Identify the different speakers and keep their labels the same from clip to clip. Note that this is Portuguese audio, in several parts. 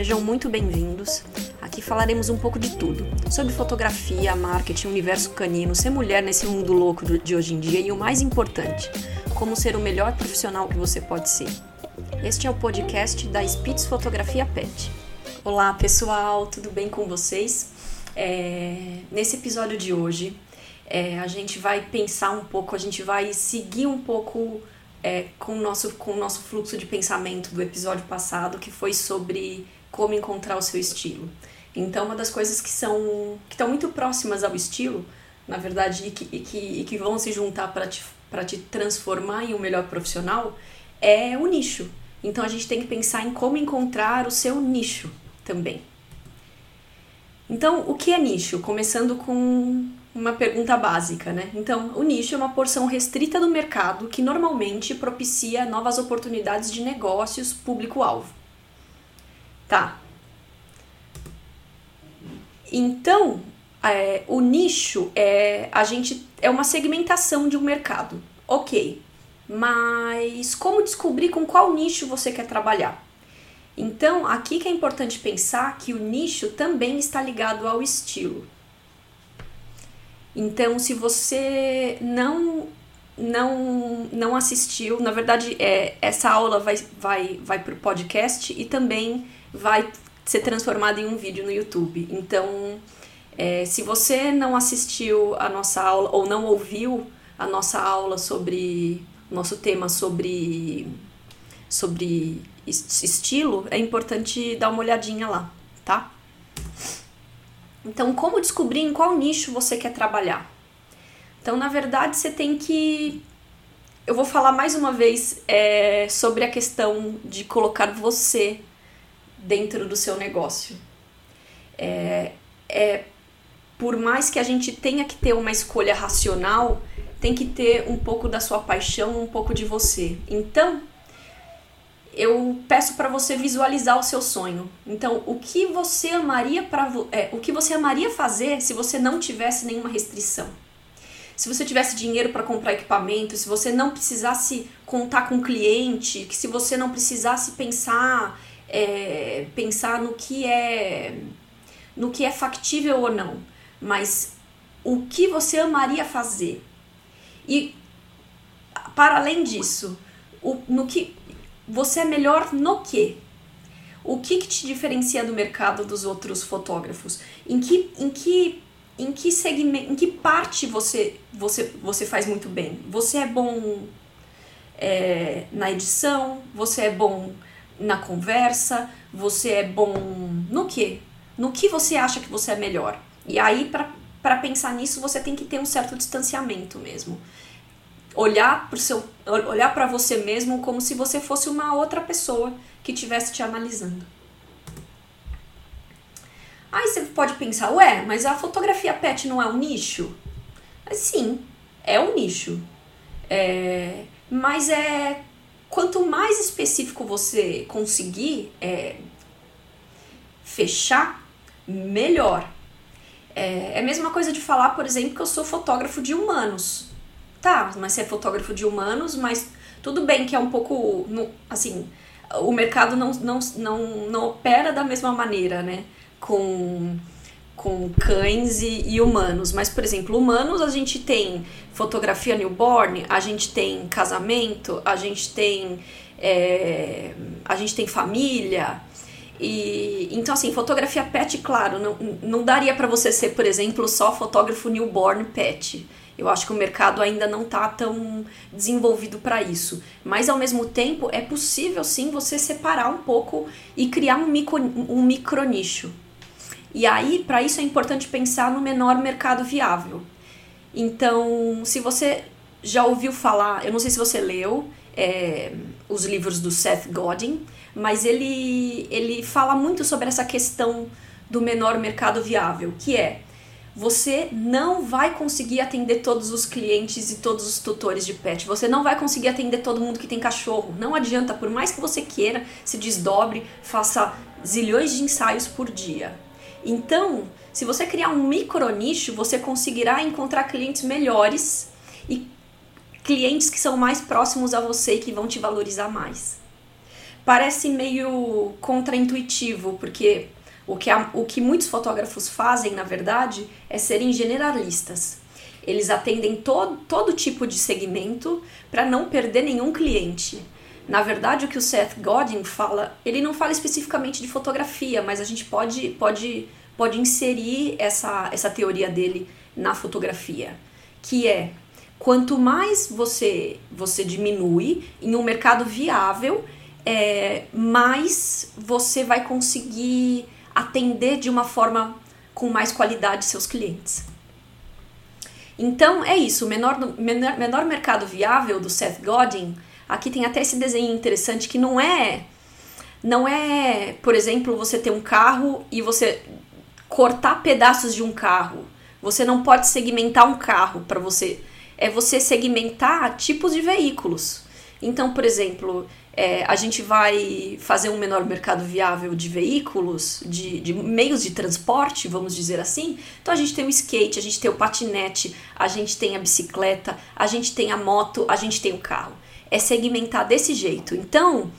Speaker 1: Sejam muito bem-vindos. Aqui falaremos um pouco de tudo: sobre fotografia, marketing, universo canino, ser mulher nesse mundo louco de hoje em dia e o mais importante, como ser o melhor profissional que você pode ser. Este é o podcast da Spitz Fotografia Pet. Olá pessoal, tudo bem com vocês? É, nesse episódio de hoje, é, a gente vai pensar um pouco, a gente vai seguir um pouco é, com, o nosso, com o nosso fluxo de pensamento do episódio passado, que foi sobre como encontrar o seu estilo. Então, uma das coisas que são que estão muito próximas ao estilo, na verdade, e que, e que, e que vão se juntar para te, te transformar em um melhor profissional, é o nicho. Então, a gente tem que pensar em como encontrar o seu nicho também. Então, o que é nicho? Começando com uma pergunta básica, né? Então, o nicho é uma porção restrita do mercado que normalmente propicia novas oportunidades de negócios público-alvo. Tá, então, é, o nicho é a gente é uma segmentação de um mercado. Ok, mas como descobrir com qual nicho você quer trabalhar? Então, aqui que é importante pensar que o nicho também está ligado ao estilo. Então, se você não não não assistiu, na verdade, é, essa aula vai vai vai para o podcast e também vai ser transformada em um vídeo no YouTube. Então, é, se você não assistiu a nossa aula ou não ouviu a nossa aula sobre nosso tema sobre sobre estilo, é importante dar uma olhadinha lá, tá? Então, como descobrir em qual nicho você quer trabalhar? Então, na verdade, você tem que. Eu vou falar mais uma vez é, sobre a questão de colocar você dentro do seu negócio. É, é, por mais que a gente tenha que ter uma escolha racional, tem que ter um pouco da sua paixão, um pouco de você. Então, eu peço para você visualizar o seu sonho. Então, o que você amaria para é, o que você amaria fazer se você não tivesse nenhuma restrição? Se você tivesse dinheiro para comprar equipamento, se você não precisasse contar com cliente, que se você não precisasse pensar é, pensar no que é no que é factível ou não, mas o que você amaria fazer. E para além disso, o, no que você é melhor no que? O que, que te diferencia do mercado dos outros fotógrafos? Em que, em que, em que segmento, em que parte você, você, você faz muito bem? Você é bom é, na edição? Você é bom na conversa, você é bom no quê? No que você acha que você é melhor? E aí, para pensar nisso, você tem que ter um certo distanciamento mesmo. Olhar para seu olhar para você mesmo como se você fosse uma outra pessoa que estivesse te analisando. Aí você pode pensar, ué, mas a fotografia pet não é um nicho? Sim, é um nicho. É, mas é quanto mais específico você conseguir é, fechar, melhor. É, é a mesma coisa de falar, por exemplo, que eu sou fotógrafo de humanos. Tá, mas você é fotógrafo de humanos, mas tudo bem que é um pouco. Assim, o mercado não, não, não, não opera da mesma maneira, né? Com com cães e, e, humanos. Mas, por exemplo, humanos a gente tem fotografia newborn, a gente tem casamento, a gente tem é, a gente tem família. E então assim, fotografia pet, claro, não, não daria para você ser, por exemplo, só fotógrafo newborn pet. Eu acho que o mercado ainda não está tão desenvolvido para isso. Mas ao mesmo tempo é possível sim você separar um pouco e criar um micro, um micro nicho. E aí, para isso é importante pensar no menor mercado viável. Então, se você já ouviu falar, eu não sei se você leu é, os livros do Seth Godin, mas ele, ele fala muito sobre essa questão do menor mercado viável, que é você não vai conseguir atender todos os clientes e todos os tutores de pet. Você não vai conseguir atender todo mundo que tem cachorro. Não adianta, por mais que você queira, se desdobre, faça zilhões de ensaios por dia. Então, se você criar um micro nicho, você conseguirá encontrar clientes melhores e clientes que são mais próximos a você e que vão te valorizar mais. Parece meio contraintuitivo, porque o que, a, o que muitos fotógrafos fazem, na verdade, é serem generalistas. Eles atendem todo, todo tipo de segmento para não perder nenhum cliente. Na verdade, o que o Seth Godin fala, ele não fala especificamente de fotografia, mas a gente pode, pode, pode inserir essa, essa teoria dele na fotografia, que é quanto mais você, você diminui em um mercado viável, é, mais você vai conseguir atender de uma forma com mais qualidade seus clientes. Então é isso, o menor, menor, menor mercado viável do Seth Godin. Aqui tem até esse desenho interessante que não é, não é, por exemplo, você ter um carro e você cortar pedaços de um carro. Você não pode segmentar um carro para você. É você segmentar tipos de veículos. Então, por exemplo, é, a gente vai fazer um menor mercado viável de veículos, de, de, meios de transporte, vamos dizer assim. Então a gente tem o skate, a gente tem o patinete, a gente tem a bicicleta, a gente tem a moto, a gente tem o carro. É segmentar desse jeito. Então,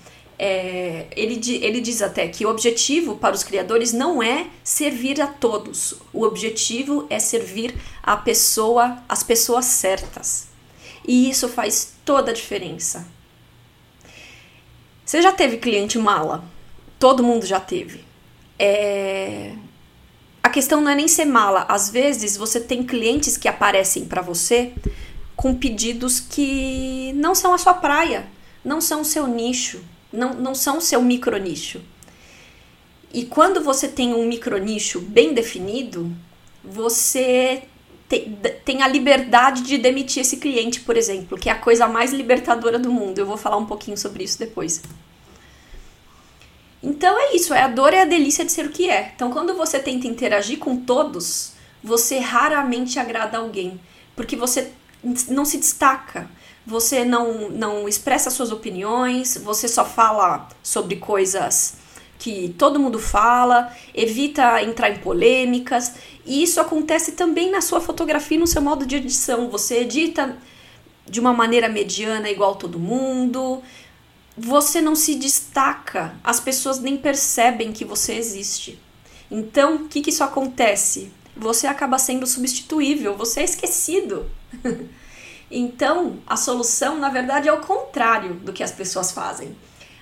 Speaker 1: é, ele, ele diz até que o objetivo para os criadores não é servir a todos. O objetivo é servir a pessoa, as pessoas certas. E isso faz toda a diferença. Você já teve cliente mala? Todo mundo já teve. É... A questão não é nem ser mala. Às vezes você tem clientes que aparecem para você com pedidos que não são a sua praia, não são o seu nicho, não, não são o seu micro nicho. E quando você tem um micro nicho bem definido, você tem, a liberdade de demitir esse cliente, por exemplo, que é a coisa mais libertadora do mundo. Eu vou falar um pouquinho sobre isso depois. Então é isso, é a dor e a delícia de ser o que é. Então quando você tenta interagir com todos, você raramente agrada alguém, porque você não se destaca, você não, não expressa suas opiniões, você só fala sobre coisas que todo mundo fala, evita entrar em polêmicas, e isso acontece também na sua fotografia, no seu modo de edição. Você edita de uma maneira mediana, igual todo mundo, você não se destaca, as pessoas nem percebem que você existe. Então, o que, que isso acontece? Você acaba sendo substituível, você é esquecido. então, a solução, na verdade, é o contrário do que as pessoas fazem.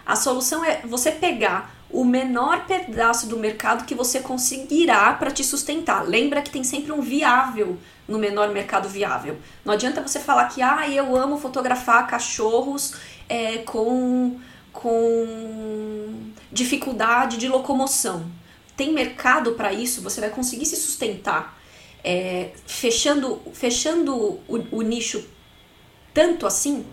Speaker 1: A solução é você pegar o menor pedaço do mercado que você conseguirá para te sustentar. Lembra que tem sempre um viável no menor mercado viável. Não adianta você falar que ah, eu amo fotografar cachorros é, com, com dificuldade de locomoção. Tem mercado para isso, você vai conseguir se sustentar. É, fechando fechando o, o nicho tanto assim,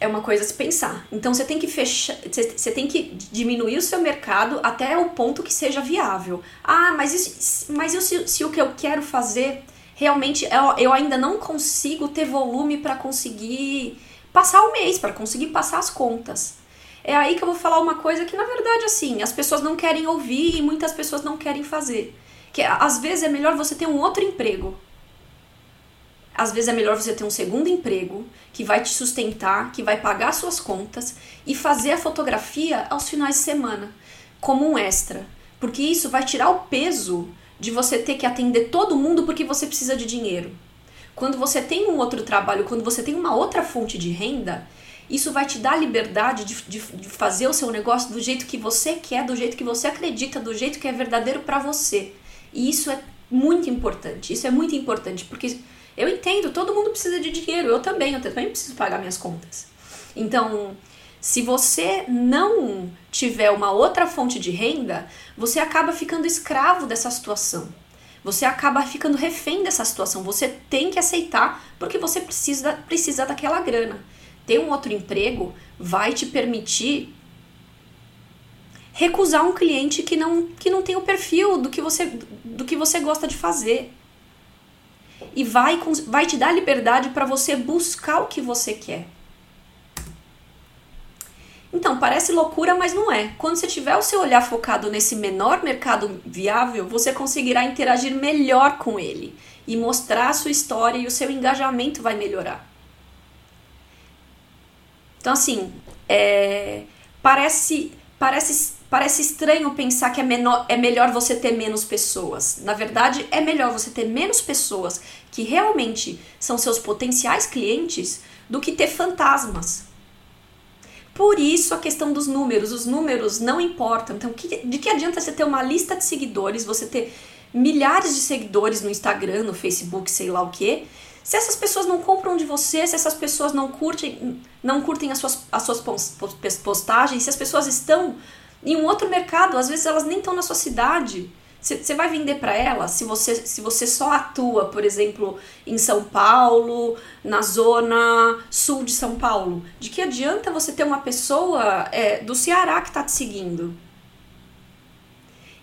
Speaker 1: é uma coisa a se pensar. Então você tem que fechar, você tem que diminuir o seu mercado até o ponto que seja viável. Ah, mas isso, mas eu, se, se o que eu quero fazer realmente eu, eu ainda não consigo ter volume para conseguir passar o mês, para conseguir passar as contas. É aí que eu vou falar uma coisa que na verdade assim, as pessoas não querem ouvir e muitas pessoas não querem fazer. Que às vezes é melhor você ter um outro emprego às vezes é melhor você ter um segundo emprego que vai te sustentar, que vai pagar suas contas e fazer a fotografia aos finais de semana, como um extra. Porque isso vai tirar o peso de você ter que atender todo mundo porque você precisa de dinheiro. Quando você tem um outro trabalho, quando você tem uma outra fonte de renda, isso vai te dar a liberdade de, de, de, fazer o seu negócio do jeito que você quer, do jeito que você acredita, do jeito que é verdadeiro para você. E isso é muito importante. Isso é muito importante porque eu entendo, todo mundo precisa de dinheiro, eu também, eu também preciso pagar minhas contas. Então, se você não tiver uma outra fonte de renda, você acaba ficando escravo dessa situação. Você acaba ficando refém dessa situação. Você tem que aceitar porque você precisa, precisa daquela grana. Ter um outro emprego vai te permitir recusar um cliente que não, que não tem o perfil do que você, do que você gosta de fazer. E vai, vai te dar liberdade para você buscar o que você quer. Então, parece loucura, mas não é. Quando você tiver o seu olhar focado nesse menor mercado viável, você conseguirá interagir melhor com ele e mostrar a sua história e o seu engajamento vai melhorar. Então, assim, é, parece, parece, parece estranho pensar que é, menor, é melhor você ter menos pessoas. Na verdade, é melhor você ter menos pessoas que realmente são seus potenciais clientes do que ter fantasmas por isso a questão dos números, os números não importam. Então, de que adianta você ter uma lista de seguidores, você ter milhares de seguidores no Instagram, no Facebook, sei lá o que, se essas pessoas não compram de você, se essas pessoas não curtem, não curtem as suas, as suas postagens, se as pessoas estão em um outro mercado, às vezes elas nem estão na sua cidade. Você vai vender para ela se você, se você só atua, por exemplo, em São Paulo, na zona sul de São Paulo. De que adianta você ter uma pessoa é, do Ceará que está te seguindo?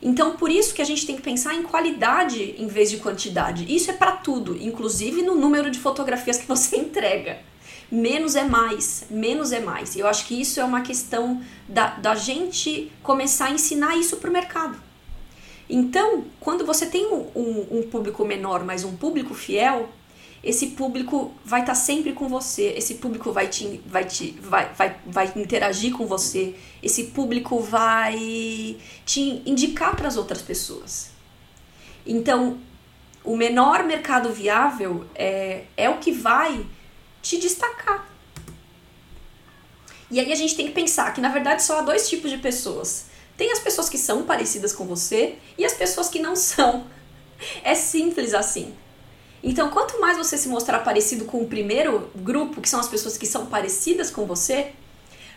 Speaker 1: Então, por isso que a gente tem que pensar em qualidade em vez de quantidade. Isso é para tudo, inclusive no número de fotografias que você entrega. Menos é mais, menos é mais. Eu acho que isso é uma questão da, da gente começar a ensinar isso para o mercado. Então, quando você tem um, um, um público menor, mas um público fiel, esse público vai estar tá sempre com você, esse público vai te, vai, te vai, vai, vai interagir com você, esse público vai te indicar para as outras pessoas. Então, o menor mercado viável é, é o que vai te destacar. E aí a gente tem que pensar que na verdade só há dois tipos de pessoas tem as pessoas que são parecidas com você e as pessoas que não são. É simples assim. Então, quanto mais você se mostrar parecido com o primeiro grupo, que são as pessoas que são parecidas com você,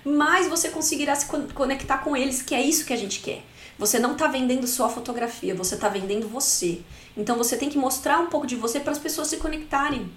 Speaker 1: mais você conseguirá se conectar com eles, que é isso que a gente quer. Você não está vendendo só a fotografia, você está vendendo você. Então você tem que mostrar um pouco de você para as pessoas se conectarem.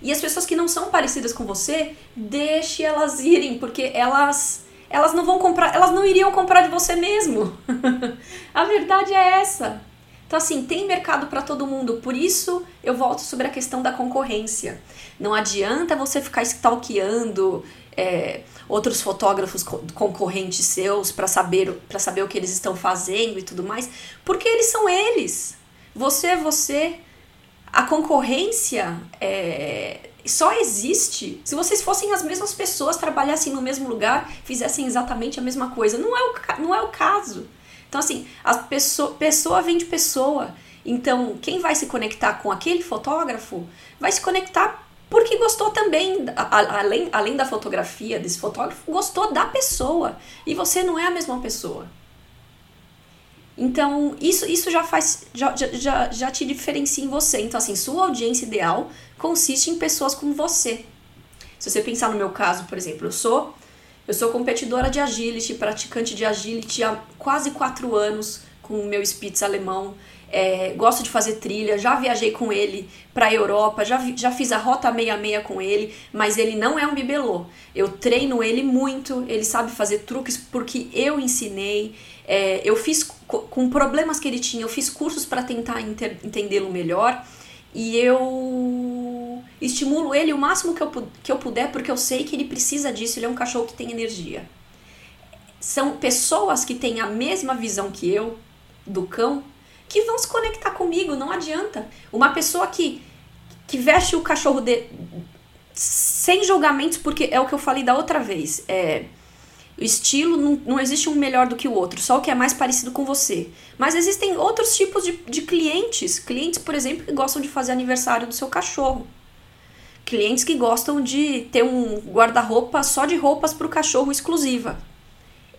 Speaker 1: E as pessoas que não são parecidas com você, deixe elas irem, porque elas elas não vão comprar, elas não iriam comprar de você mesmo. a verdade é essa. Então, assim, tem mercado para todo mundo. Por isso, eu volto sobre a questão da concorrência. Não adianta você ficar stalkeando é, outros fotógrafos concorrentes seus para saber, pra saber o que eles estão fazendo e tudo mais, porque eles são eles. Você é você. A concorrência é, só existe se vocês fossem as mesmas pessoas, trabalhassem no mesmo lugar, fizessem exatamente a mesma coisa. Não é o, não é o caso. Então, assim, a pessoa, pessoa vem de pessoa. Então, quem vai se conectar com aquele fotógrafo vai se conectar porque gostou também, além, além da fotografia desse fotógrafo, gostou da pessoa. E você não é a mesma pessoa. Então, isso, isso já faz. Já, já, já te diferencia em você. Então, assim, sua audiência ideal consiste em pessoas como você. Se você pensar no meu caso, por exemplo, eu sou eu sou competidora de agility, praticante de agility há quase quatro anos com o meu Spitz alemão. É, gosto de fazer trilha, já viajei com ele para a Europa, já, já fiz a Rota 66 com ele, mas ele não é um bibelô. Eu treino ele muito, ele sabe fazer truques porque eu ensinei. É, eu fiz com problemas que ele tinha, eu fiz cursos para tentar entendê-lo melhor e eu estimulo ele o máximo que eu, que eu puder, porque eu sei que ele precisa disso, ele é um cachorro que tem energia. São pessoas que têm a mesma visão que eu do cão que vão se conectar comigo, não adianta. Uma pessoa que, que veste o cachorro de, sem julgamentos, porque é o que eu falei da outra vez. É, o estilo não, não existe um melhor do que o outro, só o que é mais parecido com você. Mas existem outros tipos de, de clientes. Clientes, por exemplo, que gostam de fazer aniversário do seu cachorro. Clientes que gostam de ter um guarda-roupa só de roupas para o cachorro exclusiva.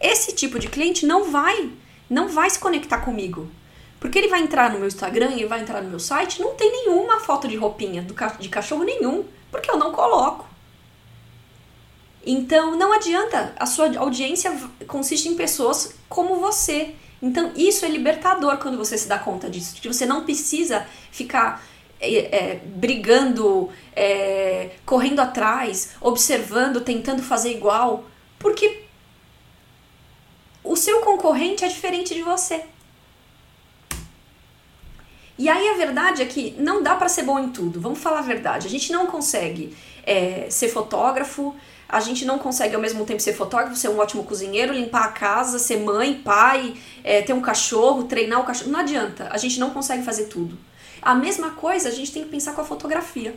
Speaker 1: Esse tipo de cliente não vai, não vai se conectar comigo. Porque ele vai entrar no meu Instagram e vai entrar no meu site, não tem nenhuma foto de roupinha do, de cachorro nenhum, porque eu não coloco. Então não adianta, a sua audiência consiste em pessoas como você. Então, isso é libertador quando você se dá conta disso, que você não precisa ficar é, é, brigando, é, correndo atrás, observando, tentando fazer igual, porque o seu concorrente é diferente de você. E aí a verdade é que não dá para ser bom em tudo. Vamos falar a verdade. A gente não consegue é, ser fotógrafo, a gente não consegue ao mesmo tempo ser fotógrafo, ser um ótimo cozinheiro, limpar a casa, ser mãe, pai, é, ter um cachorro, treinar o cachorro. Não adianta. A gente não consegue fazer tudo. A mesma coisa a gente tem que pensar com a fotografia.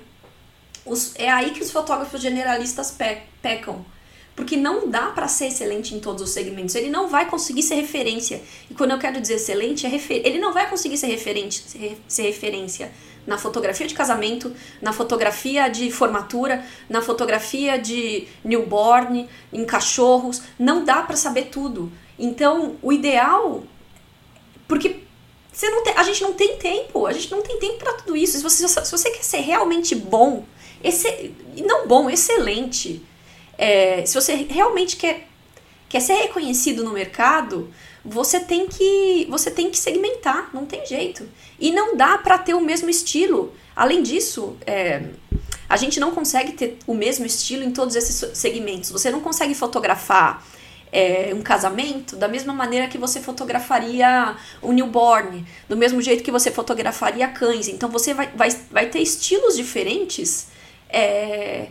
Speaker 1: Os, é aí que os fotógrafos generalistas pe, pecam. Porque não dá para ser excelente em todos os segmentos. Ele não vai conseguir ser referência. E quando eu quero dizer excelente, é refer... ele não vai conseguir ser, referente, ser referência na fotografia de casamento, na fotografia de formatura, na fotografia de newborn, em cachorros. Não dá para saber tudo. Então, o ideal. Porque você não tem, a gente não tem tempo. A gente não tem tempo para tudo isso. Se você, se você quer ser realmente bom, esse, não bom, excelente é, se você realmente quer, quer ser reconhecido no mercado, você tem que você tem que segmentar, não tem jeito. E não dá para ter o mesmo estilo. Além disso, é, a gente não consegue ter o mesmo estilo em todos esses segmentos. Você não consegue fotografar é, um casamento da mesma maneira que você fotografaria um newborn, do mesmo jeito que você fotografaria cães. Então você vai, vai, vai ter estilos diferentes. É,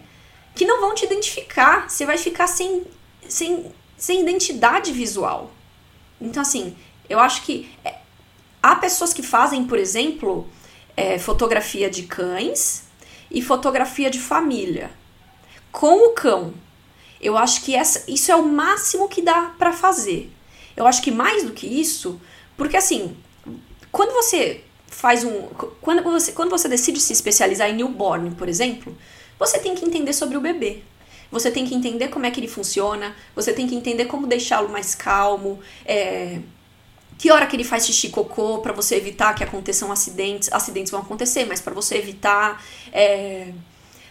Speaker 1: que não vão te identificar. Você vai ficar sem, sem, sem identidade visual. Então, assim, eu acho que é, há pessoas que fazem, por exemplo, é, fotografia de cães e fotografia de família com o cão. Eu acho que essa, isso é o máximo que dá para fazer. Eu acho que mais do que isso, porque assim, quando você faz um. Quando você, quando você decide se especializar em newborn, por exemplo, você tem que entender sobre o bebê. Você tem que entender como é que ele funciona, você tem que entender como deixá-lo mais calmo, é, que hora que ele faz xixi cocô para você evitar que aconteçam acidentes. Acidentes vão acontecer, mas para você evitar. É,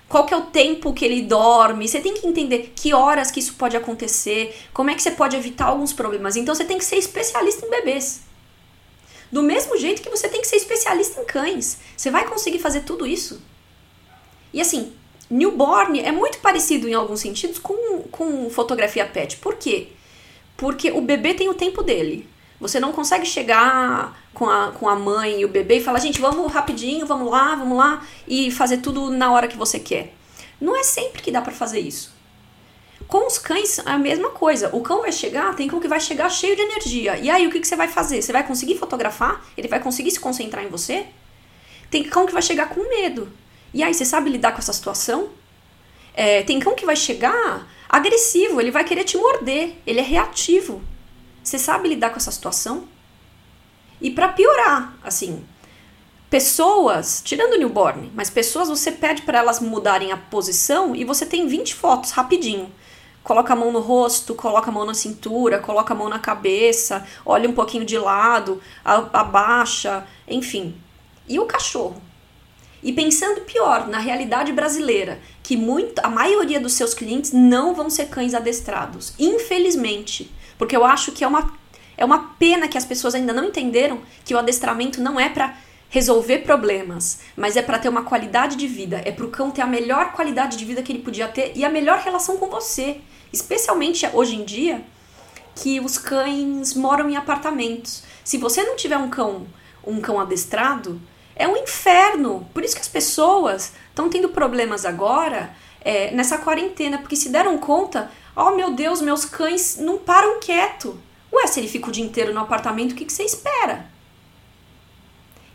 Speaker 1: qual que é o tempo que ele dorme? Você tem que entender que horas que isso pode acontecer, como é que você pode evitar alguns problemas. Então você tem que ser especialista em bebês. Do mesmo jeito que você tem que ser especialista em cães. Você vai conseguir fazer tudo isso. E assim, Newborn é muito parecido em alguns sentidos com, com fotografia pet. Por quê? Porque o bebê tem o tempo dele. Você não consegue chegar com a, com a mãe e o bebê e falar, gente, vamos rapidinho, vamos lá, vamos lá, e fazer tudo na hora que você quer. Não é sempre que dá para fazer isso. Com os cães, é a mesma coisa. O cão vai chegar, tem cão que vai chegar cheio de energia. E aí, o que, que você vai fazer? Você vai conseguir fotografar? Ele vai conseguir se concentrar em você? Tem cão que vai chegar com medo. E aí, você sabe lidar com essa situação? É, tem cão que vai chegar agressivo, ele vai querer te morder, ele é reativo. Você sabe lidar com essa situação? E para piorar, assim, pessoas, tirando o newborn, mas pessoas você pede para elas mudarem a posição e você tem 20 fotos rapidinho. Coloca a mão no rosto, coloca a mão na cintura, coloca a mão na cabeça, olha um pouquinho de lado, abaixa, enfim. E o cachorro? E pensando pior, na realidade brasileira, que muito, a maioria dos seus clientes não vão ser cães adestrados, infelizmente, porque eu acho que é uma, é uma pena que as pessoas ainda não entenderam que o adestramento não é para resolver problemas, mas é para ter uma qualidade de vida, é para o cão ter a melhor qualidade de vida que ele podia ter e a melhor relação com você, especialmente hoje em dia que os cães moram em apartamentos. Se você não tiver um cão, um cão adestrado, é um inferno. Por isso que as pessoas estão tendo problemas agora é, nessa quarentena, porque se deram conta, oh meu Deus, meus cães não param quieto. Ué, se ele fica o dia inteiro no apartamento, o que, que você espera?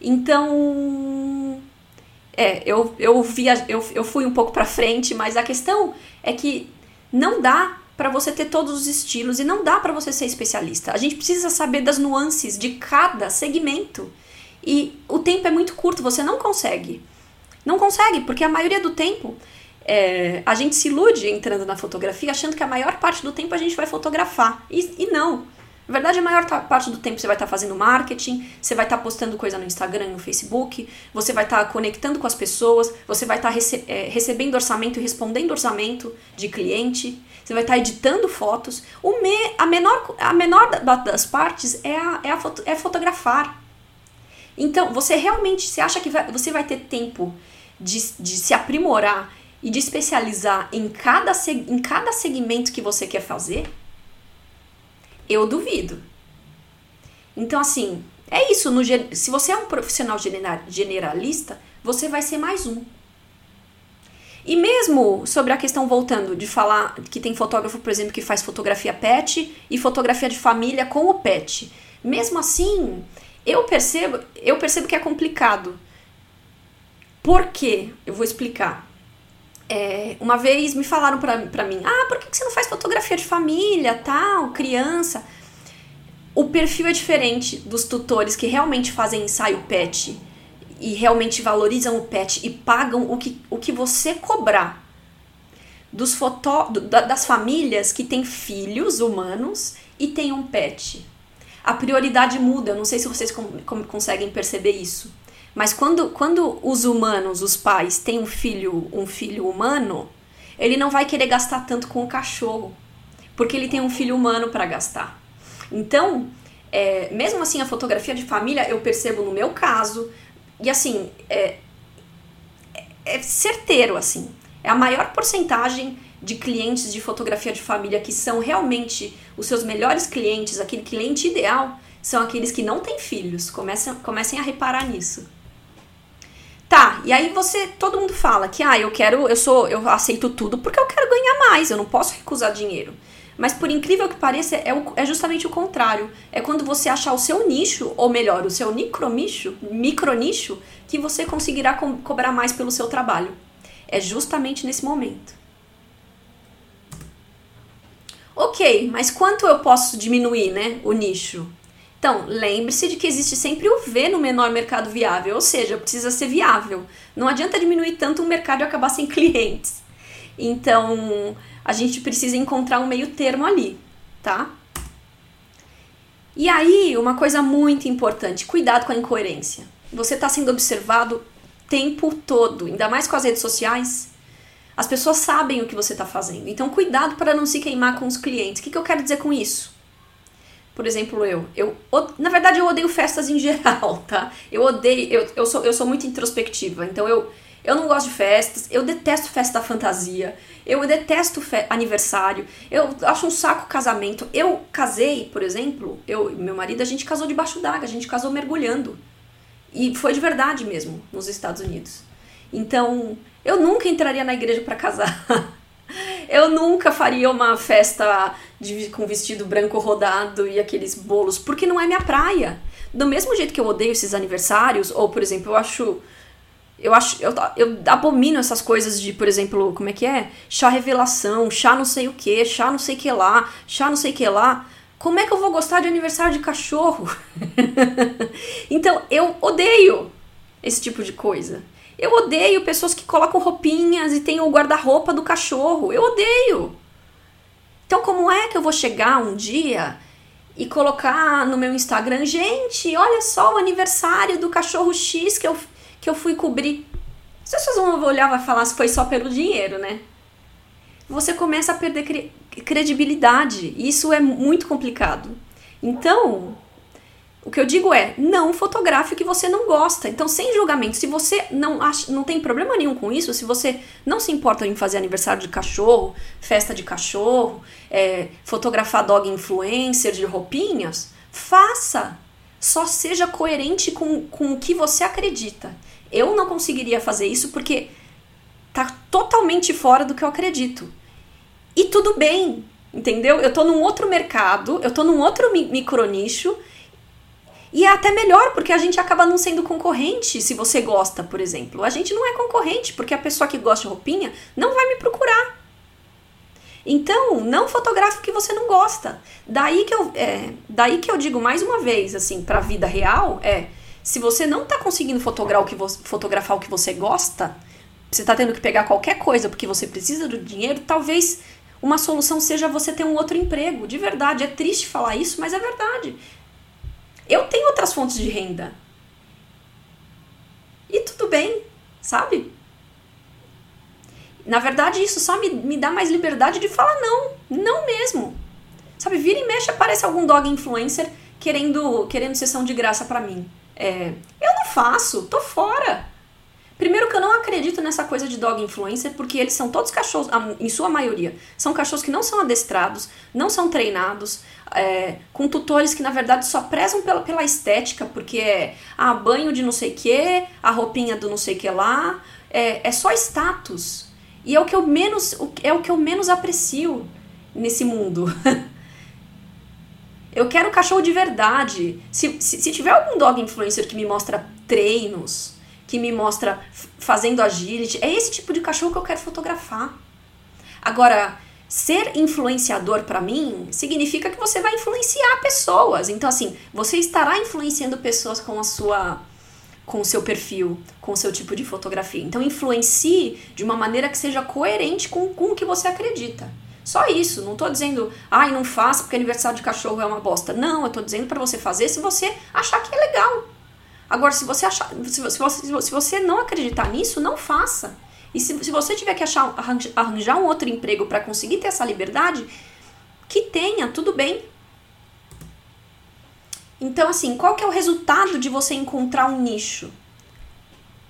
Speaker 1: Então, é, eu, eu, via, eu, eu fui um pouco para frente, mas a questão é que não dá para você ter todos os estilos e não dá para você ser especialista. A gente precisa saber das nuances de cada segmento. E o tempo é muito curto, você não consegue. Não consegue, porque a maioria do tempo é, a gente se ilude entrando na fotografia achando que a maior parte do tempo a gente vai fotografar. E, e não. Na verdade, a maior parte do tempo você vai estar tá fazendo marketing, você vai estar tá postando coisa no Instagram no Facebook, você vai estar tá conectando com as pessoas, você vai estar rece é, recebendo orçamento e respondendo orçamento de cliente, você vai estar editando fotos. O me a, menor, a menor das partes é, a, é, a foto é fotografar. Então, você realmente você acha que vai, você vai ter tempo de, de se aprimorar e de especializar em cada, em cada segmento que você quer fazer? Eu duvido. Então, assim, é isso. No, se você é um profissional generalista, você vai ser mais um. E mesmo sobre a questão, voltando, de falar que tem fotógrafo, por exemplo, que faz fotografia pet e fotografia de família com o pet. Mesmo assim, eu percebo, eu percebo que é complicado. Por quê? Eu vou explicar. É, uma vez me falaram pra, mim, ah, por que você não faz fotografia de família, tal, criança? O perfil é diferente dos tutores que realmente fazem ensaio pet e realmente valorizam o pet e pagam o que, o que você cobrar. Dos foto, das famílias que têm filhos humanos e têm um pet. A prioridade muda, eu não sei se vocês com, com, conseguem perceber isso. Mas quando, quando os humanos, os pais, têm um filho, um filho humano, ele não vai querer gastar tanto com o cachorro, porque ele tem um filho humano para gastar. Então, é, mesmo assim, a fotografia de família eu percebo no meu caso, e assim, é, é, certeiro, assim. É a maior porcentagem de clientes de fotografia de família que são realmente os seus melhores clientes, aquele cliente ideal, são aqueles que não têm filhos. Comecem, comecem a reparar nisso. Tá, e aí você, todo mundo fala que ah, eu quero, eu sou, eu aceito tudo porque eu quero ganhar mais, eu não posso recusar dinheiro. Mas por incrível que pareça, é, o, é justamente o contrário. É quando você achar o seu nicho, ou melhor, o seu micronicho, micronicho, que você conseguirá co cobrar mais pelo seu trabalho. É justamente nesse momento. Ok, mas quanto eu posso diminuir, né, o nicho? Então, lembre-se de que existe sempre o V no menor mercado viável, ou seja, precisa ser viável. Não adianta diminuir tanto o mercado e acabar sem clientes. Então, a gente precisa encontrar um meio termo ali, tá? E aí, uma coisa muito importante, cuidado com a incoerência. Você está sendo observado tempo todo, ainda mais com as redes sociais. As pessoas sabem o que você está fazendo. Então, cuidado para não se queimar com os clientes. O que, que eu quero dizer com isso? Por exemplo, eu, eu. Na verdade, eu odeio festas em geral, tá? Eu odeio. Eu, eu, sou, eu sou muito introspectiva, então eu, eu não gosto de festas, eu detesto festa fantasia, eu detesto aniversário, eu acho um saco casamento. Eu casei, por exemplo, eu meu marido, a gente casou debaixo d'água, a gente casou mergulhando. E foi de verdade mesmo, nos Estados Unidos. Então, eu nunca entraria na igreja para casar. Eu nunca faria uma festa de, com vestido branco rodado e aqueles bolos, porque não é minha praia. Do mesmo jeito que eu odeio esses aniversários, ou por exemplo, eu acho. Eu acho. Eu, eu abomino essas coisas de, por exemplo, como é que é? Chá revelação, chá não sei o que, chá não sei que lá, chá não sei que lá. Como é que eu vou gostar de aniversário de cachorro? então, eu odeio esse tipo de coisa. Eu odeio pessoas que colocam roupinhas e tem o guarda-roupa do cachorro. Eu odeio. Então, como é que eu vou chegar um dia e colocar no meu Instagram, gente, olha só o aniversário do cachorro X que eu, que eu fui cobrir? As pessoas vão olhar e falar se foi só pelo dinheiro, né? Você começa a perder cre credibilidade. E isso é muito complicado. Então, o que eu digo é, não fotografe o que você não gosta. Então, sem julgamento, se você não acha, não tem problema nenhum com isso, se você não se importa em fazer aniversário de cachorro, festa de cachorro, é, fotografar dog influencer de roupinhas, faça. Só seja coerente com, com o que você acredita. Eu não conseguiria fazer isso porque tá totalmente fora do que eu acredito. E tudo bem, entendeu? Eu tô num outro mercado, eu tô num outro micronicho e é até melhor, porque a gente acaba não sendo concorrente se você gosta, por exemplo. A gente não é concorrente, porque a pessoa que gosta de roupinha não vai me procurar. Então, não fotografe o que você não gosta. Daí que eu, é, daí que eu digo mais uma vez, assim, para a vida real, é se você não está conseguindo fotografar o, que você, fotografar o que você gosta, você está tendo que pegar qualquer coisa porque você precisa do dinheiro, talvez uma solução seja você ter um outro emprego. De verdade, é triste falar isso, mas é verdade. Eu tenho outras fontes de renda. E tudo bem, sabe? Na verdade, isso só me, me dá mais liberdade de falar não. Não mesmo. Sabe, vira e mexe aparece algum dog influencer querendo, querendo sessão de graça para mim. É, eu não faço, tô fora. Primeiro que eu não acredito nessa coisa de dog influencer, porque eles são todos cachorros, em sua maioria, são cachorros que não são adestrados, não são treinados, é, com tutores que na verdade só prezam pela, pela estética, porque é a ah, banho de não sei que, a roupinha do não sei que lá, é, é só status. E é o que eu menos, é o que eu menos aprecio nesse mundo. eu quero cachorro de verdade. Se, se, se tiver algum dog influencer que me mostra treinos, que me mostra fazendo agility. É esse tipo de cachorro que eu quero fotografar. Agora, ser influenciador para mim significa que você vai influenciar pessoas. Então, assim, você estará influenciando pessoas com a sua com o seu perfil, com o seu tipo de fotografia. Então, influencie de uma maneira que seja coerente com, com o que você acredita. Só isso, não tô dizendo, ai, não faça porque aniversário de cachorro é uma bosta. Não, eu tô dizendo para você fazer se você achar que é legal. Agora, se você achar, se você, se você não acreditar nisso, não faça. E se, se você tiver que achar, arranjar um outro emprego para conseguir ter essa liberdade, que tenha, tudo bem. Então, assim, qual que é o resultado de você encontrar um nicho?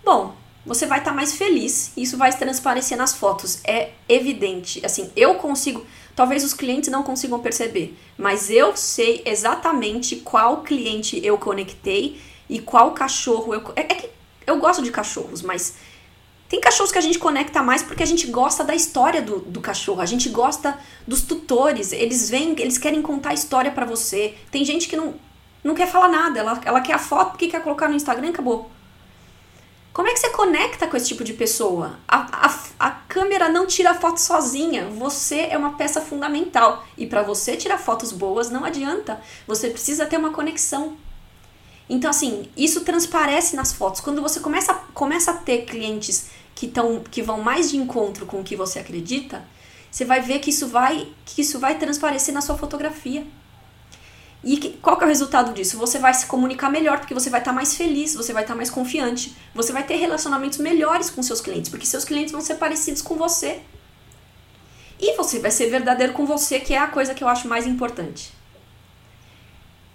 Speaker 1: Bom, você vai estar tá mais feliz. Isso vai transparecer nas fotos. É evidente. Assim, eu consigo. Talvez os clientes não consigam perceber, mas eu sei exatamente qual cliente eu conectei e qual cachorro eu. É, é que eu gosto de cachorros, mas tem cachorros que a gente conecta mais porque a gente gosta da história do, do cachorro, a gente gosta dos tutores, eles vêm, eles querem contar a história para você. Tem gente que não, não quer falar nada, ela, ela quer a foto porque quer colocar no Instagram e acabou. Como é que você conecta com esse tipo de pessoa? A, a, a câmera não tira foto sozinha, você é uma peça fundamental. E para você tirar fotos boas não adianta, você precisa ter uma conexão. Então, assim, isso transparece nas fotos. Quando você começa, começa a ter clientes que, tão, que vão mais de encontro com o que você acredita, você vai ver que isso vai, que isso vai transparecer na sua fotografia. E que, qual que é o resultado disso? Você vai se comunicar melhor, porque você vai estar tá mais feliz, você vai estar tá mais confiante, você vai ter relacionamentos melhores com seus clientes, porque seus clientes vão ser parecidos com você. E você vai ser verdadeiro com você, que é a coisa que eu acho mais importante.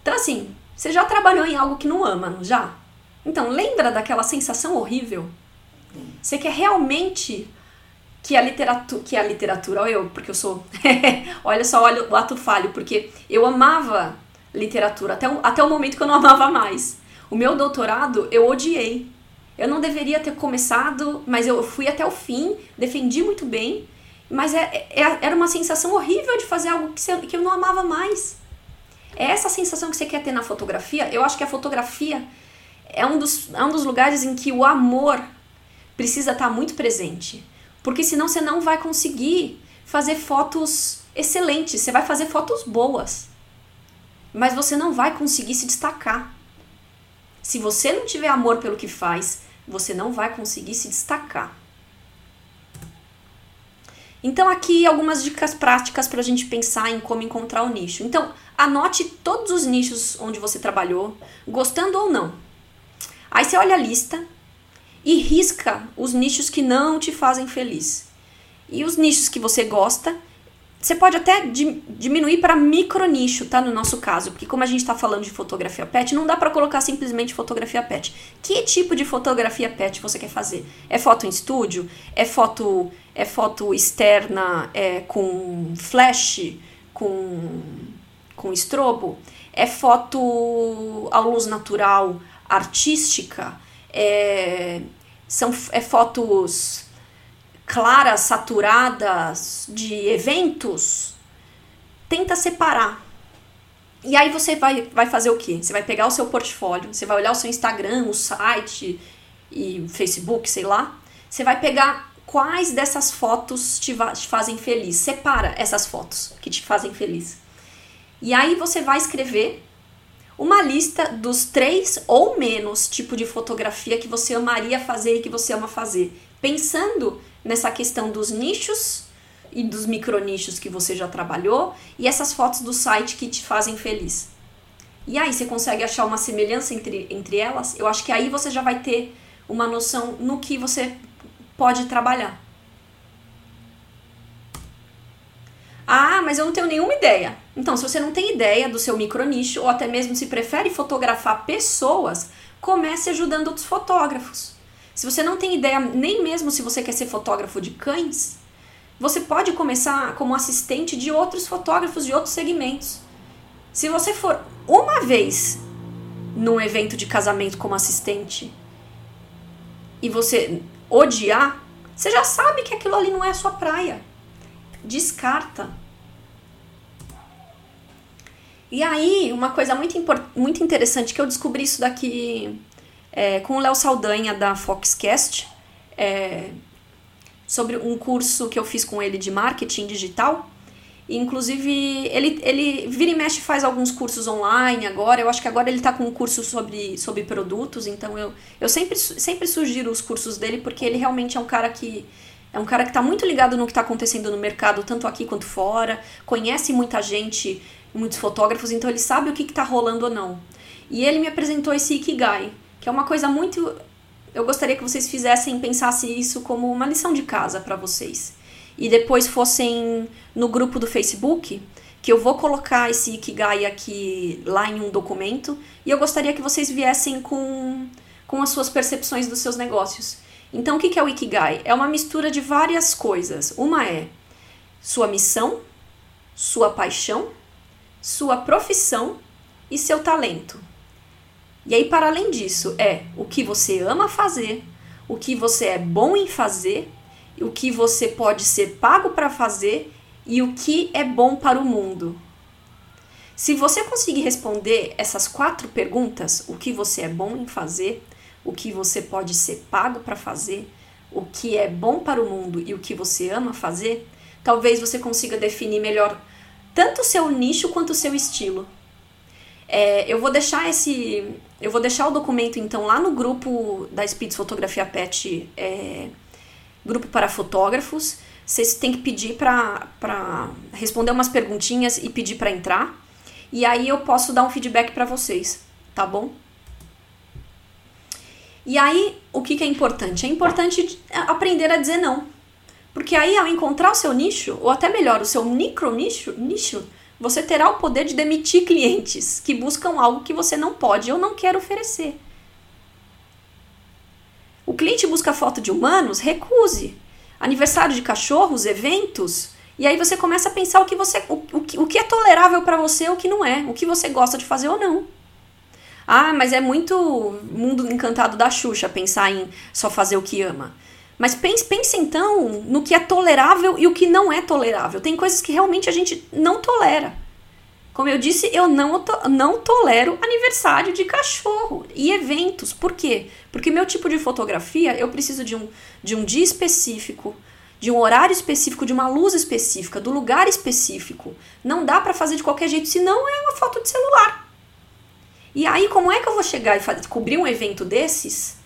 Speaker 1: Então, assim, você já trabalhou em algo que não ama, não já? Então, lembra daquela sensação horrível? Você quer realmente que a literatura, que a literatura, olha eu, porque eu sou, olha só, olha o ato falho, porque eu amava literatura até o, até o momento que eu não amava mais. O meu doutorado eu odiei. Eu não deveria ter começado, mas eu fui até o fim, defendi muito bem, mas é, é, era uma sensação horrível de fazer algo que, eu não amava mais. É essa sensação que você quer ter na fotografia. Eu acho que a fotografia é um dos, é um dos lugares em que o amor precisa estar muito presente. Porque senão você não vai conseguir fazer fotos excelentes. Você vai fazer fotos boas. Mas você não vai conseguir se destacar. Se você não tiver amor pelo que faz, você não vai conseguir se destacar. Então, aqui algumas dicas práticas para a gente pensar em como encontrar o nicho. Então, anote todos os nichos onde você trabalhou, gostando ou não. Aí você olha a lista e risca os nichos que não te fazem feliz. E os nichos que você gosta, você pode até diminuir para micro nicho, tá? No nosso caso, porque como a gente está falando de fotografia pet, não dá para colocar simplesmente fotografia pet. Que tipo de fotografia pet você quer fazer? É foto em estúdio? É foto é foto externa é, com flash, com com estrobo? É foto à luz natural, artística? É, são é fotos claras, saturadas de eventos, tenta separar. E aí você vai, vai fazer o quê? Você vai pegar o seu portfólio, você vai olhar o seu Instagram, o site e Facebook, sei lá. Você vai pegar quais dessas fotos te, te fazem feliz. Separa essas fotos que te fazem feliz. E aí você vai escrever uma lista dos três ou menos tipo de fotografia que você amaria fazer e que você ama fazer, pensando nessa questão dos nichos, e dos micronichos que você já trabalhou e essas fotos do site que te fazem feliz. E aí você consegue achar uma semelhança entre, entre elas? Eu acho que aí você já vai ter uma noção no que você pode trabalhar. Ah, mas eu não tenho nenhuma ideia. Então, se você não tem ideia do seu micronicho, ou até mesmo se prefere fotografar pessoas, comece ajudando outros fotógrafos. Se você não tem ideia, nem mesmo se você quer ser fotógrafo de cães, você pode começar como assistente de outros fotógrafos de outros segmentos. Se você for uma vez num evento de casamento como assistente e você odiar, você já sabe que aquilo ali não é a sua praia. Descarta. E aí, uma coisa muito, muito interessante que eu descobri isso daqui é, com o Léo Saldanha da Foxcast, é, sobre um curso que eu fiz com ele de marketing digital. Inclusive, ele, ele vira e mexe faz alguns cursos online agora. Eu acho que agora ele está com um curso sobre, sobre produtos, então eu, eu sempre, sempre sugiro os cursos dele, porque ele realmente é um cara que é um cara que está muito ligado no que está acontecendo no mercado, tanto aqui quanto fora, conhece muita gente, muitos fotógrafos, então ele sabe o que está rolando ou não. E ele me apresentou esse Ikigai, que é uma coisa muito. Eu gostaria que vocês fizessem, pensassem isso como uma lição de casa para vocês. E depois fossem no grupo do Facebook, que eu vou colocar esse Ikigai aqui lá em um documento, e eu gostaria que vocês viessem com, com as suas percepções dos seus negócios. Então, o que é o Ikigai? É uma mistura de várias coisas. Uma é sua missão, sua paixão, sua profissão e seu talento. E aí, para além disso, é o que você ama fazer, o que você é bom em fazer, o que você pode ser pago para fazer e o que é bom para o mundo. Se você conseguir responder essas quatro perguntas, o que você é bom em fazer, o que você pode ser pago para fazer, o que é bom para o mundo e o que você ama fazer, talvez você consiga definir melhor tanto o seu nicho quanto o seu estilo. É, eu vou deixar esse. Eu vou deixar o documento, então, lá no grupo da Speeds Fotografia Pet, é, grupo para fotógrafos. Vocês têm que pedir para responder umas perguntinhas e pedir para entrar. E aí eu posso dar um feedback para vocês, tá bom? E aí, o que, que é importante? É importante aprender a dizer não. Porque aí, ao encontrar o seu nicho, ou até melhor, o seu micro nicho, nicho você terá o poder de demitir clientes que buscam algo que você não pode ou não quer oferecer. O cliente busca foto de humanos? Recuse. Aniversário de cachorros, eventos. E aí você começa a pensar o que, você, o, o, o que é tolerável para você o que não é. O que você gosta de fazer ou não. Ah, mas é muito mundo encantado da Xuxa pensar em só fazer o que ama. Mas pense, pense então no que é tolerável e o que não é tolerável. Tem coisas que realmente a gente não tolera. Como eu disse, eu não, não tolero aniversário de cachorro e eventos. Por quê? Porque meu tipo de fotografia, eu preciso de um, de um dia específico, de um horário específico, de uma luz específica, do lugar específico. Não dá para fazer de qualquer jeito, senão é uma foto de celular. E aí, como é que eu vou chegar e fazer, cobrir um evento desses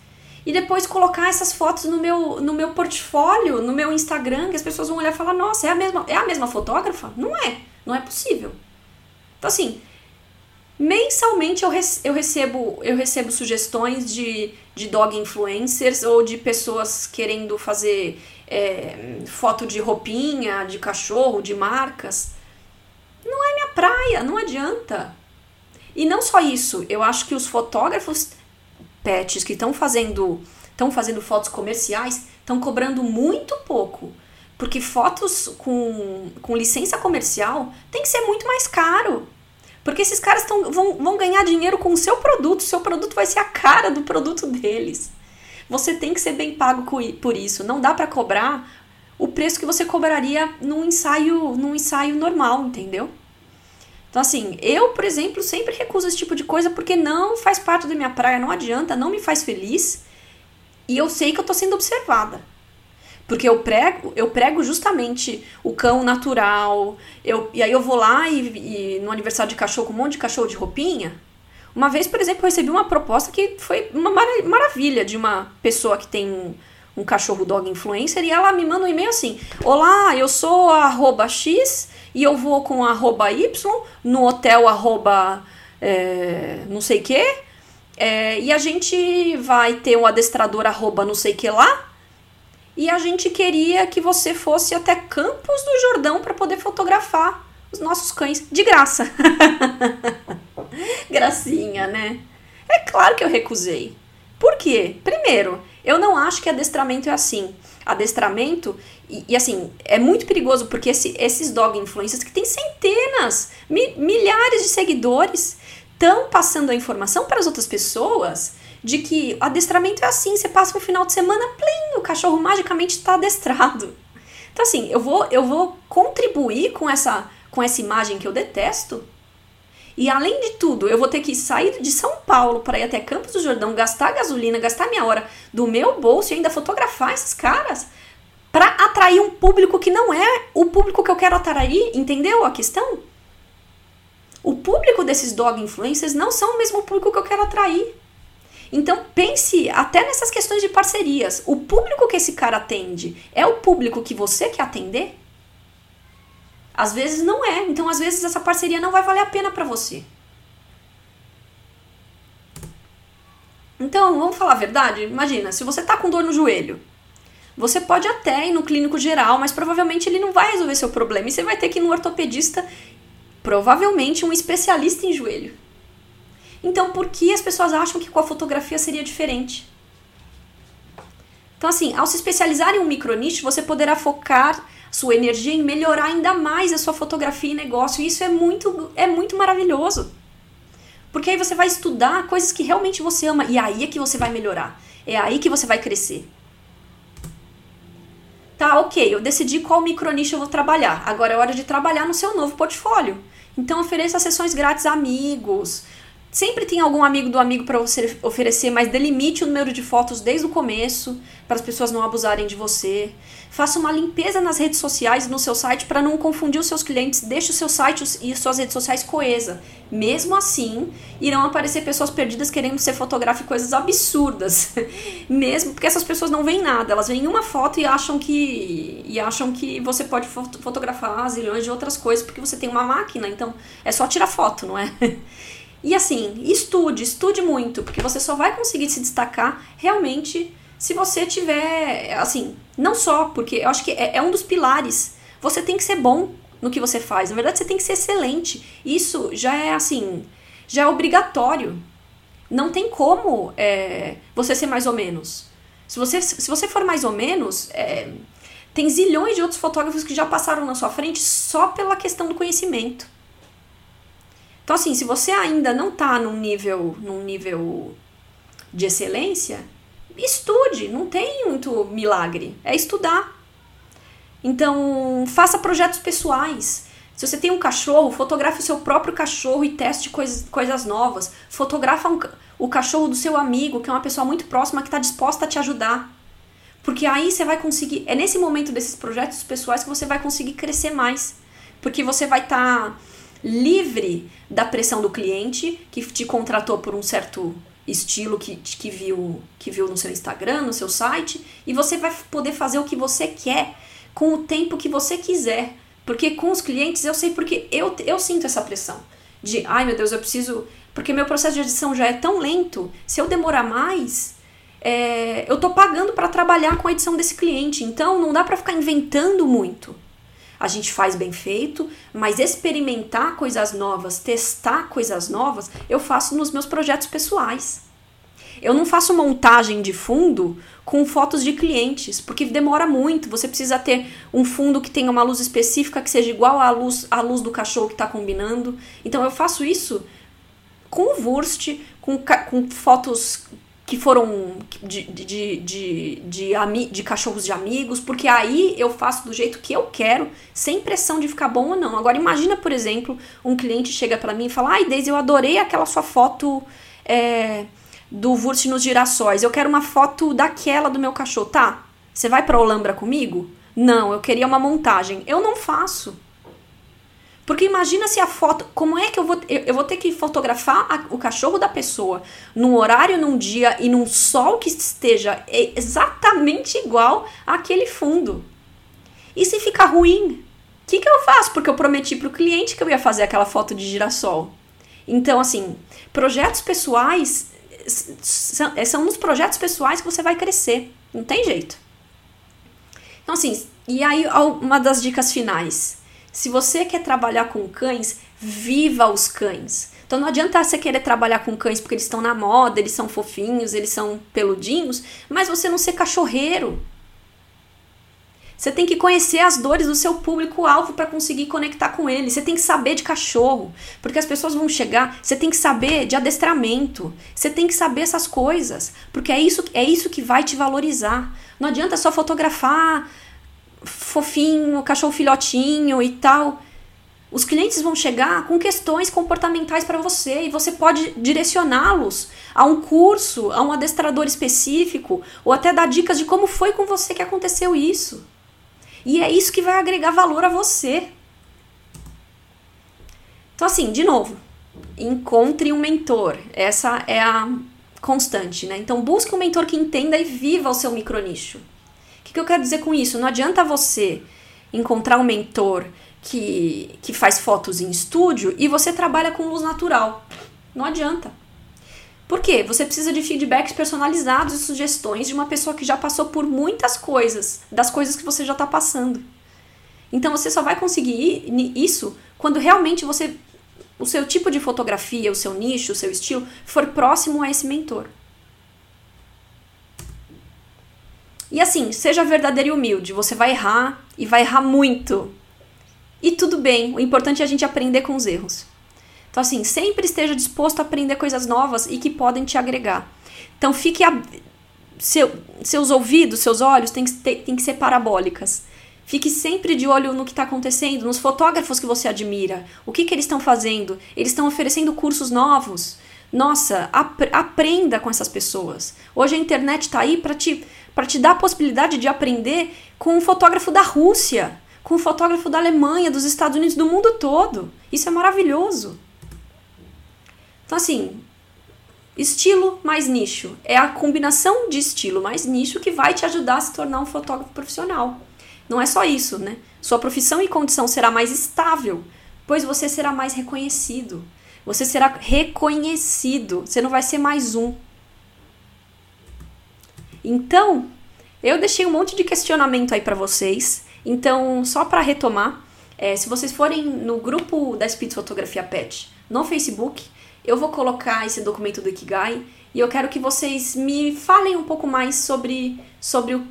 Speaker 1: e depois colocar essas fotos no meu, no meu portfólio, no meu Instagram, que as pessoas vão olhar e falar, nossa, é a mesma, é a mesma fotógrafa? Não é, não é possível. Então assim, mensalmente eu, rece eu, recebo, eu recebo sugestões de, de dog influencers ou de pessoas querendo fazer é, foto de roupinha, de cachorro, de marcas. Não é minha praia, não adianta. E não só isso, eu acho que os fotógrafos pets que estão fazendo estão fazendo fotos comerciais estão cobrando muito pouco. Porque fotos com, com licença comercial tem que ser muito mais caro. Porque esses caras tão, vão, vão ganhar dinheiro com o seu produto, seu produto vai ser a cara do produto deles. Você tem que ser bem pago por isso. Não dá para cobrar o preço que você cobraria num ensaio, num ensaio normal, entendeu? Então, assim, eu, por exemplo, sempre recuso esse tipo de coisa porque não faz parte da minha praia, não adianta, não me faz feliz. E eu sei que eu tô sendo observada. Porque eu prego, eu prego justamente o cão natural. Eu, e aí eu vou lá e, e no aniversário de cachorro com um monte de cachorro de roupinha. Uma vez, por exemplo, eu recebi uma proposta que foi uma maravilha de uma pessoa que tem um, cachorro dog influencer, e ela me manda um e-mail assim: Olá, eu sou arroba X e eu vou com arroba Y no hotel arroba é, não sei que. É, e a gente vai ter um adestrador arroba não sei que lá. E a gente queria que você fosse até Campos do Jordão para poder fotografar os nossos cães de graça. Gracinha, né? É claro que eu recusei. Por quê? Primeiro, eu não acho que adestramento é assim. Adestramento, e, e assim, é muito perigoso porque esse, esses dog influencers que tem centenas, mi, milhares de seguidores, estão passando a informação para as outras pessoas de que adestramento é assim, você passa um final de semana, plim, o cachorro magicamente está adestrado. Então assim, eu vou, eu vou contribuir com essa, com essa imagem que eu detesto. E além de tudo, eu vou ter que sair de São Paulo para ir até Campos do Jordão, gastar gasolina, gastar minha hora do meu bolso e ainda fotografar esses caras para atrair um público que não é o público que eu quero atrair, entendeu a questão? O público desses dog influencers não são o mesmo público que eu quero atrair. Então pense até nessas questões de parcerias. O público que esse cara atende é o público que você quer atender? Às vezes não é. Então às vezes essa parceria não vai valer a pena para você. Então, vamos falar a verdade? Imagina, se você tá com dor no joelho, você pode até ir no clínico geral, mas provavelmente ele não vai resolver seu problema e você vai ter que ir no ortopedista provavelmente um especialista em joelho. Então, por que as pessoas acham que com a fotografia seria diferente? Então, assim, ao se especializar em um micronicho, você poderá focar sua energia em melhorar ainda mais a sua fotografia e negócio. E isso é muito, é muito maravilhoso. Porque aí você vai estudar coisas que realmente você ama e aí é que você vai melhorar. É aí que você vai crescer. Tá, ok, eu decidi qual micronicho eu vou trabalhar. Agora é hora de trabalhar no seu novo portfólio. Então ofereça sessões grátis a amigos. Sempre tem algum amigo do amigo para você oferecer, mas delimite o número de fotos desde o começo, para as pessoas não abusarem de você. Faça uma limpeza nas redes sociais no seu site para não confundir os seus clientes. Deixe o seu site e suas redes sociais coesa. Mesmo assim, irão aparecer pessoas perdidas querendo ser fotógrafo e coisas absurdas. Mesmo porque essas pessoas não veem nada, elas veem uma foto e acham que e acham que você pode fotografar zilhões de outras coisas porque você tem uma máquina, então é só tirar foto, não é? E assim, estude, estude muito, porque você só vai conseguir se destacar realmente se você tiver, assim, não só, porque eu acho que é, é um dos pilares. Você tem que ser bom no que você faz. Na verdade, você tem que ser excelente. Isso já é assim, já é obrigatório. Não tem como é, você ser mais ou menos. Se você, se você for mais ou menos, é, tem zilhões de outros fotógrafos que já passaram na sua frente só pela questão do conhecimento. Então, assim, se você ainda não está num nível, num nível de excelência, estude, não tem muito milagre, é estudar. Então, faça projetos pessoais. Se você tem um cachorro, fotografe o seu próprio cachorro e teste coisas, coisas novas. Fotografa um, o cachorro do seu amigo, que é uma pessoa muito próxima que está disposta a te ajudar. Porque aí você vai conseguir. É nesse momento desses projetos pessoais que você vai conseguir crescer mais. Porque você vai estar. Tá livre da pressão do cliente que te contratou por um certo estilo que, que, viu, que viu no seu Instagram, no seu site, e você vai poder fazer o que você quer com o tempo que você quiser. Porque com os clientes eu sei porque eu, eu sinto essa pressão de, ai meu Deus, eu preciso. Porque meu processo de edição já é tão lento, se eu demorar mais, é, eu tô pagando para trabalhar com a edição desse cliente, então não dá para ficar inventando muito a gente faz bem feito, mas experimentar coisas novas, testar coisas novas, eu faço nos meus projetos pessoais. Eu não faço montagem de fundo com fotos de clientes, porque demora muito. Você precisa ter um fundo que tenha uma luz específica que seja igual à luz, à luz do cachorro que está combinando. Então eu faço isso com o Wurst, com, com fotos que foram de, de, de, de, de, cachorros de amigos, porque aí eu faço do jeito que eu quero, sem pressão de ficar bom ou não. Agora, imagina, por exemplo, um cliente chega para mim e fala: Ai, Deise, eu adorei aquela sua foto é, do Wurst nos girassóis, eu quero uma foto daquela do meu cachorro. Tá, você vai pra Olambra comigo? Não, eu queria uma montagem. Eu não faço. Porque imagina se a foto. Como é que eu vou. Eu, vou ter que fotografar a, o cachorro da pessoa num horário, num dia e num sol que esteja exatamente igual àquele fundo. E se ficar ruim, o que, que eu faço? Porque eu prometi para o cliente que eu ia fazer aquela foto de girassol. Então, assim, projetos pessoais são, são nos projetos pessoais que você vai crescer. Não tem jeito. Então, assim, e aí uma das dicas finais. Se você quer trabalhar com cães, viva os cães. Então não adianta você querer trabalhar com cães porque eles estão na moda, eles são fofinhos, eles são peludinhos, mas você não ser cachorreiro. Você tem que conhecer as dores do seu público-alvo para conseguir conectar com ele. Você tem que saber de cachorro, porque as pessoas vão chegar. Você tem que saber de adestramento. Você tem que saber essas coisas, porque é isso, é isso que vai te valorizar. Não adianta só fotografar fofinho, cachorro filhotinho e tal. Os clientes vão chegar com questões comportamentais para você e você pode direcioná-los a um curso, a um adestrador específico, ou até dar dicas de como foi com você que aconteceu isso. E é isso que vai agregar valor a você. Então, assim, de novo, encontre um mentor. Essa é a constante, né? Então, busque um mentor que entenda e viva o seu micronicho. Que eu quero dizer com isso? Não adianta você encontrar um mentor que, que faz fotos em estúdio e você trabalha com luz natural. Não adianta. Por quê? Você precisa de feedbacks personalizados e sugestões de uma pessoa que já passou por muitas coisas, das coisas que você já está passando. Então você só vai conseguir isso quando realmente você o seu tipo de fotografia, o seu nicho, o seu estilo for próximo a esse mentor. E assim, seja verdadeiro e humilde, você vai errar e vai errar muito. E tudo bem, o importante é a gente aprender com os erros. Então, assim, sempre esteja disposto a aprender coisas novas e que podem te agregar. Então, fique. A... Seu, seus ouvidos, seus olhos têm que, ter, têm que ser parabólicas. Fique sempre de olho no que está acontecendo, nos fotógrafos que você admira. O que, que eles estão fazendo? Eles estão oferecendo cursos novos. Nossa, ap aprenda com essas pessoas. Hoje a internet está aí para te, te dar a possibilidade de aprender com um fotógrafo da Rússia, com um fotógrafo da Alemanha, dos Estados Unidos, do mundo todo. Isso é maravilhoso. Então, assim, estilo mais nicho. É a combinação de estilo mais nicho que vai te ajudar a se tornar um fotógrafo profissional. Não é só isso, né? Sua profissão e condição será mais estável, pois você será mais reconhecido. Você será reconhecido. Você não vai ser mais um. Então, eu deixei um monte de questionamento aí para vocês. Então, só para retomar, é, se vocês forem no grupo da Spitz Fotografia Pet no Facebook, eu vou colocar esse documento do Ikigai e eu quero que vocês me falem um pouco mais sobre, sobre, o,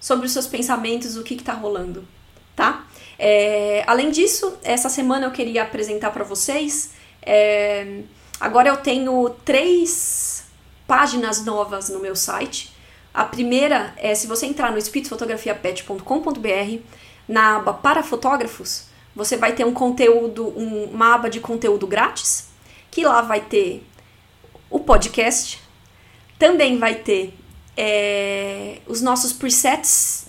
Speaker 1: sobre os seus pensamentos, o que está rolando, tá? É, além disso, essa semana eu queria apresentar para vocês. É, agora eu tenho três páginas novas no meu site. A primeira é se você entrar no espiritufotografiapet.com.br, na aba para fotógrafos, você vai ter um conteúdo, um, uma aba de conteúdo grátis que lá vai ter o podcast, também vai ter é, os nossos presets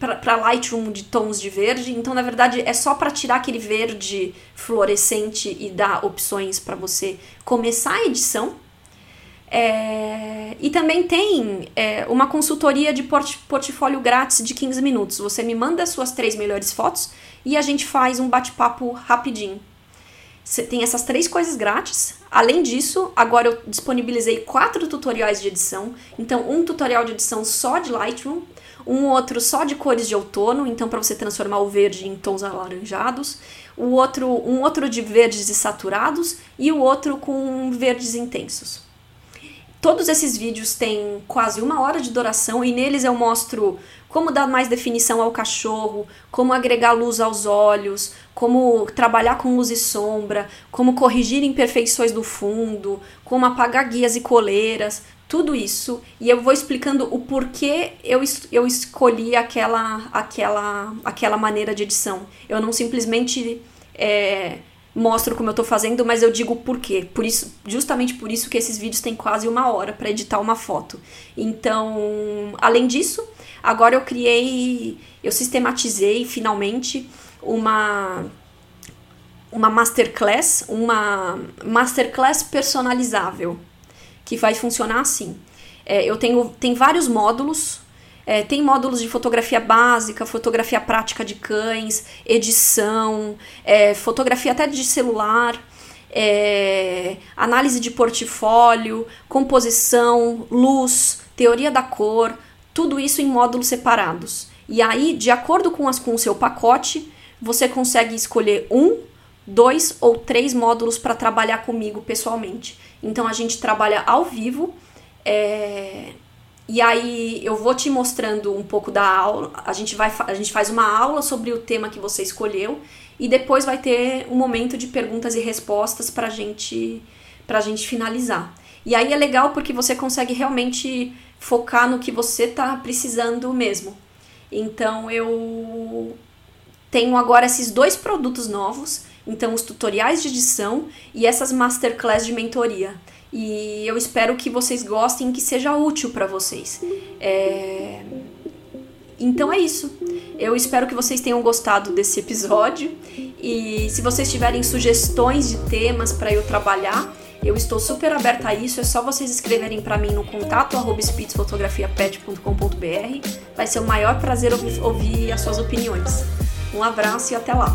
Speaker 1: para Lightroom de tons de verde. Então, na verdade, é só para tirar aquele verde fluorescente e dar opções para você começar a edição. É, e também tem é, uma consultoria de port portfólio grátis de 15 minutos. Você me manda as suas três melhores fotos e a gente faz um bate-papo rapidinho. Você tem essas três coisas grátis. Além disso, agora eu disponibilizei quatro tutoriais de edição. Então, um tutorial de edição só de Lightroom, um outro só de cores de outono, então para você transformar o verde em tons alaranjados, o outro, um outro de verdes e saturados e o outro com verdes intensos. Todos esses vídeos têm quase uma hora de duração e neles eu mostro como dar mais definição ao cachorro, como agregar luz aos olhos, como trabalhar com luz e sombra, como corrigir imperfeições do fundo, como apagar guias e coleiras, tudo isso. E eu vou explicando o porquê eu, eu escolhi aquela, aquela, aquela maneira de edição. Eu não simplesmente é, mostro como eu tô fazendo, mas eu digo por quê. Por isso, justamente por isso que esses vídeos têm quase uma hora para editar uma foto. Então, além disso, Agora eu criei, eu sistematizei finalmente uma uma masterclass, uma masterclass personalizável, que vai funcionar assim. É, eu tenho tem vários módulos. É, tem módulos de fotografia básica, fotografia prática de cães, edição, é, fotografia até de celular, é, análise de portfólio, composição, luz, teoria da cor, tudo isso em módulos separados. E aí, de acordo com, as, com o seu pacote, você consegue escolher um, dois ou três módulos para trabalhar comigo pessoalmente. Então a gente trabalha ao vivo. É... E aí eu vou te mostrando um pouco da aula. A gente, vai, a gente faz uma aula sobre o tema que você escolheu e depois vai ter um momento de perguntas e respostas para gente, a gente finalizar. E aí é legal porque você consegue realmente focar no que você está precisando mesmo. Então eu tenho agora esses dois produtos novos, então os tutoriais de edição e essas masterclass de mentoria. E eu espero que vocês gostem, que seja útil para vocês. É... Então é isso. Eu espero que vocês tenham gostado desse episódio e se vocês tiverem sugestões de temas para eu trabalhar, eu estou super aberta a isso, é só vocês escreverem para mim no contato spitsfotografiapet.com.br. Vai ser o maior prazer ouvir, ouvir as suas opiniões. Um abraço e até lá!